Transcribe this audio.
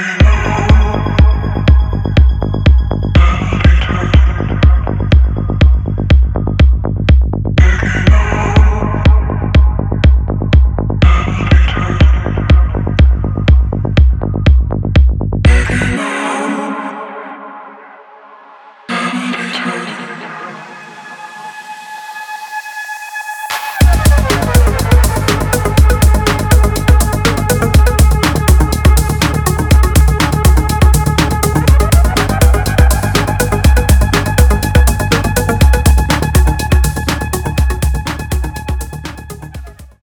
you.